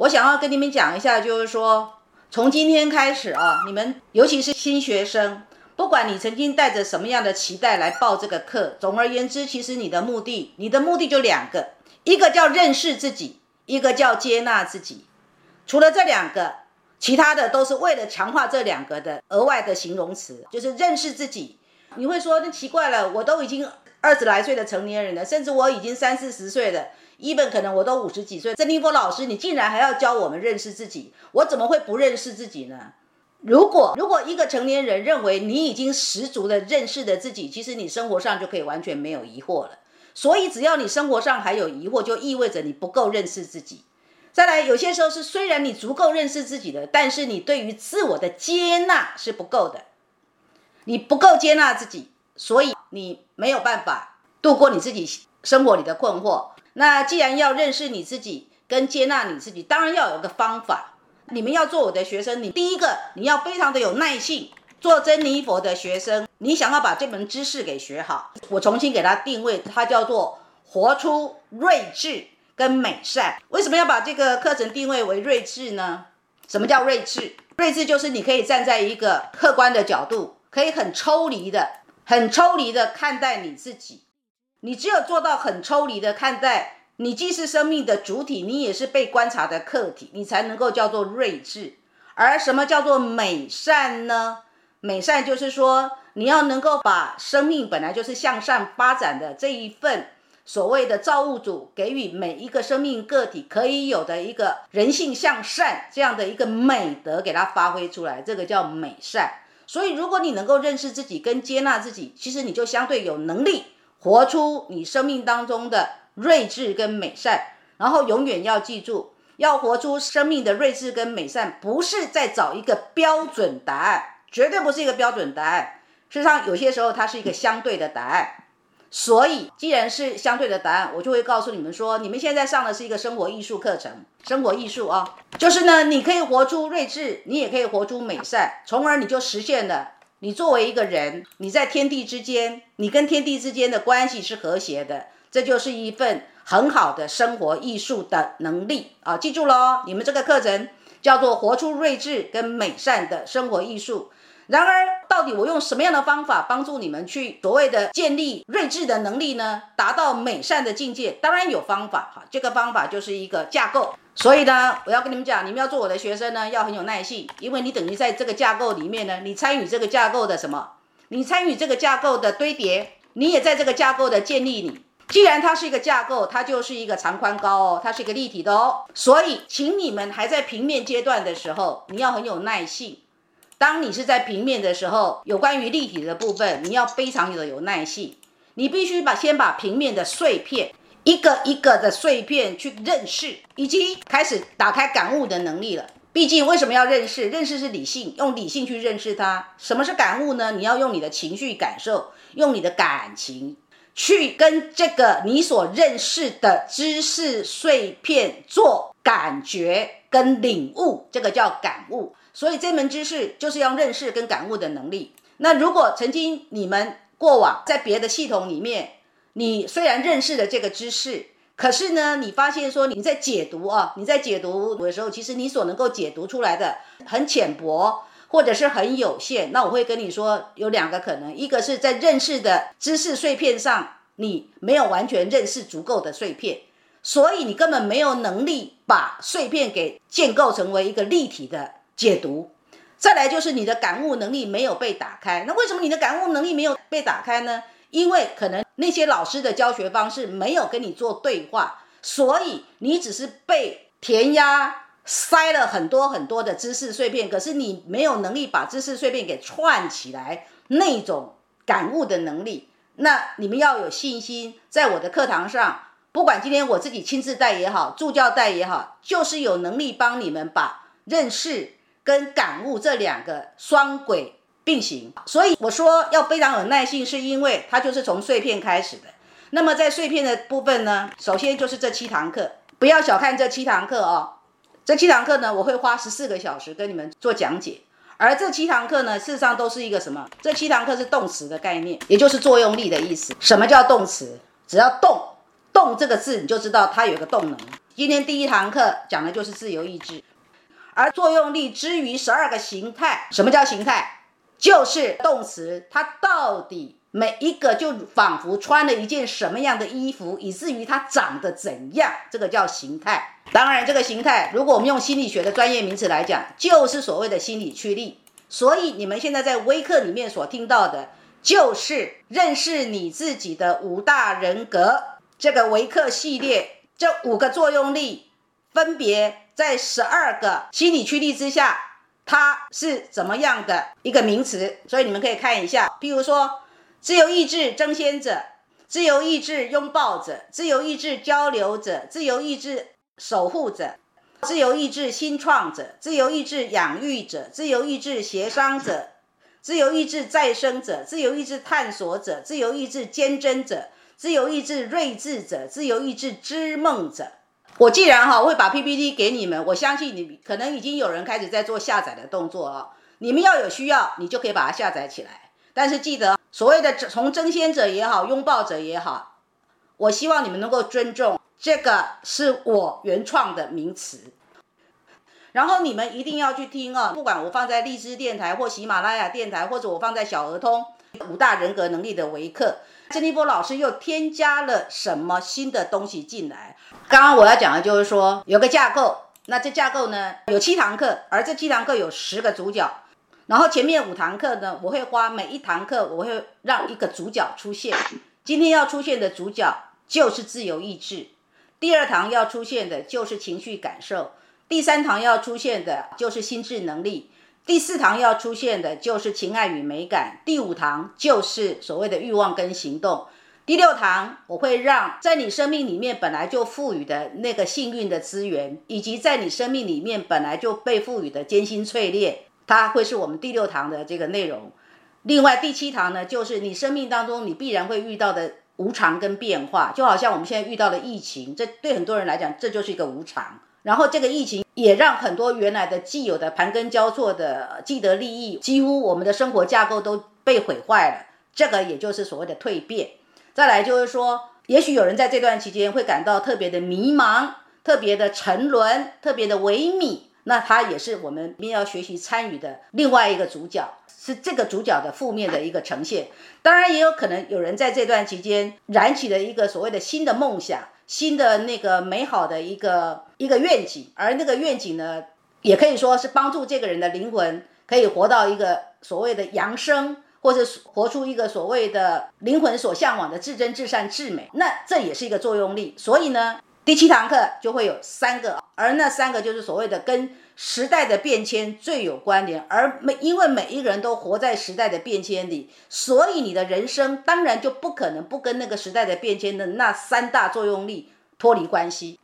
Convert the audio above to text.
我想要跟你们讲一下，就是说，从今天开始啊，你们尤其是新学生，不管你曾经带着什么样的期待来报这个课，总而言之，其实你的目的，你的目的就两个，一个叫认识自己，一个叫接纳自己。除了这两个，其他的都是为了强化这两个的额外的形容词，就是认识自己。你会说，那奇怪了，我都已经二十来岁的成年人了，甚至我已经三四十岁了。一本可能我都五十几岁，曾立波老师，你竟然还要教我们认识自己，我怎么会不认识自己呢？如果如果一个成年人认为你已经十足的认识了自己，其实你生活上就可以完全没有疑惑了。所以只要你生活上还有疑惑，就意味着你不够认识自己。再来，有些时候是虽然你足够认识自己的，但是你对于自我的接纳是不够的，你不够接纳自己，所以你没有办法度过你自己生活里的困惑。那既然要认识你自己跟接纳你自己，当然要有个方法。你们要做我的学生，你第一个你要非常的有耐性。做珍妮佛的学生，你想要把这门知识给学好，我重新给他定位，它叫做活出睿智跟美善。为什么要把这个课程定位为睿智呢？什么叫睿智？睿智就是你可以站在一个客观的角度，可以很抽离的、很抽离的看待你自己。你只有做到很抽离的看待，你既是生命的主体，你也是被观察的客体，你才能够叫做睿智。而什么叫做美善呢？美善就是说，你要能够把生命本来就是向善发展的这一份所谓的造物主给予每一个生命个体可以有的一个人性向善这样的一个美德，给它发挥出来，这个叫美善。所以，如果你能够认识自己跟接纳自己，其实你就相对有能力。活出你生命当中的睿智跟美善，然后永远要记住，要活出生命的睿智跟美善，不是在找一个标准答案，绝对不是一个标准答案。事实上，有些时候它是一个相对的答案。所以，既然是相对的答案，我就会告诉你们说，你们现在上的是一个生活艺术课程，生活艺术啊，就是呢，你可以活出睿智，你也可以活出美善，从而你就实现了。你作为一个人，你在天地之间，你跟天地之间的关系是和谐的，这就是一份很好的生活艺术的能力啊！记住喽，你们这个课程叫做“活出睿智跟美善的生活艺术”。然而，到底我用什么样的方法帮助你们去所谓的建立睿智的能力呢？达到美善的境界，当然有方法哈。这个方法就是一个架构。所以呢，我要跟你们讲，你们要做我的学生呢，要很有耐性，因为你等于在这个架构里面呢，你参与这个架构的什么？你参与这个架构的堆叠，你也在这个架构的建立。里既然它是一个架构，它就是一个长宽高哦，它是一个立体的哦。所以，请你们还在平面阶段的时候，你要很有耐性。当你是在平面的时候，有关于立体的部分，你要非常的有耐性。你必须把先把平面的碎片一个一个的碎片去认识，以及开始打开感悟的能力了。毕竟为什么要认识？认识是理性，用理性去认识它。什么是感悟呢？你要用你的情绪感受，用你的感情去跟这个你所认识的知识碎片做感觉跟领悟，这个叫感悟。所以这门知识就是要认识跟感悟的能力。那如果曾经你们过往在别的系统里面，你虽然认识了这个知识，可是呢，你发现说你在解读啊，你在解读的时候，其实你所能够解读出来的很浅薄或者是很有限。那我会跟你说有两个可能，一个是在认识的知识碎片上，你没有完全认识足够的碎片，所以你根本没有能力把碎片给建构成为一个立体的。解读，再来就是你的感悟能力没有被打开。那为什么你的感悟能力没有被打开呢？因为可能那些老师的教学方式没有跟你做对话，所以你只是被填压塞了很多很多的知识碎片，可是你没有能力把知识碎片给串起来，那种感悟的能力。那你们要有信心，在我的课堂上，不管今天我自己亲自带也好，助教带也好，就是有能力帮你们把认识。跟感悟这两个双轨并行，所以我说要非常有耐性，是因为它就是从碎片开始的。那么在碎片的部分呢，首先就是这七堂课，不要小看这七堂课哦。这七堂课呢，我会花十四个小时跟你们做讲解。而这七堂课呢，事实上都是一个什么？这七堂课是动词的概念，也就是作用力的意思。什么叫动词？只要动，动这个字你就知道它有个动能。今天第一堂课讲的就是自由意志，而作用力之于十二个形态，什么叫形态？就是动词，它到底每一个就仿佛穿了一件什么样的衣服，以至于它长得怎样，这个叫形态。当然，这个形态，如果我们用心理学的专业名词来讲，就是所谓的心理驱力。所以你们现在在微课里面所听到的，就是认识你自己的五大人格这个微课系列。这五个作用力分别在十二个心理驱力之下，它是怎么样的一个名词？所以你们可以看一下，譬如说，自由意志争先者，自由意志拥抱者，自由意志交流者，自由意志守护者，自由意志新创者，自由意志养育者，自由意志协商者，自由意志再生者，自由意志探索者，自由意志坚贞者。自由意志睿智者，自由意志知梦者。我既然哈会把 PPT 给你们，我相信你可能已经有人开始在做下载的动作了。你们要有需要，你就可以把它下载起来。但是记得，所谓的从争先者也好，拥抱者也好，我希望你们能够尊重，这个是我原创的名词。然后你们一定要去听啊，不管我放在荔枝电台或喜马拉雅电台，或者我放在小儿通五大人格能力的维克。曾立波老师又添加了什么新的东西进来？刚刚我要讲的就是说，有个架构，那这架构呢有七堂课，而这七堂课有十个主角，然后前面五堂课呢，我会花每一堂课我会让一个主角出现。今天要出现的主角就是自由意志，第二堂要出现的就是情绪感受，第三堂要出现的就是心智能力。第四堂要出现的就是情爱与美感，第五堂就是所谓的欲望跟行动，第六堂我会让在你生命里面本来就赋予的那个幸运的资源，以及在你生命里面本来就被赋予的艰辛淬炼，它会是我们第六堂的这个内容。另外第七堂呢，就是你生命当中你必然会遇到的无常跟变化，就好像我们现在遇到的疫情，这对很多人来讲这就是一个无常。然后这个疫情也让很多原来的既有的盘根交错的既得利益，几乎我们的生活架构都被毁坏了。这个也就是所谓的蜕变。再来就是说，也许有人在这段期间会感到特别的迷茫、特别的沉沦、特别的萎靡，那他也是我们要学习参与的另外一个主角，是这个主角的负面的一个呈现。当然，也有可能有人在这段期间燃起了一个所谓的新的梦想。新的那个美好的一个一个愿景，而那个愿景呢，也可以说是帮助这个人的灵魂可以活到一个所谓的扬升，或者活出一个所谓的灵魂所向往的至真、至善、至美。那这也是一个作用力。所以呢，第七堂课就会有三个，而那三个就是所谓的跟时代的变迁最有关联。而每因为每一个人都活在时代的变迁里，所以你的人生当然就不可能不跟那个时代的变迁的那三大作用力脱离关系。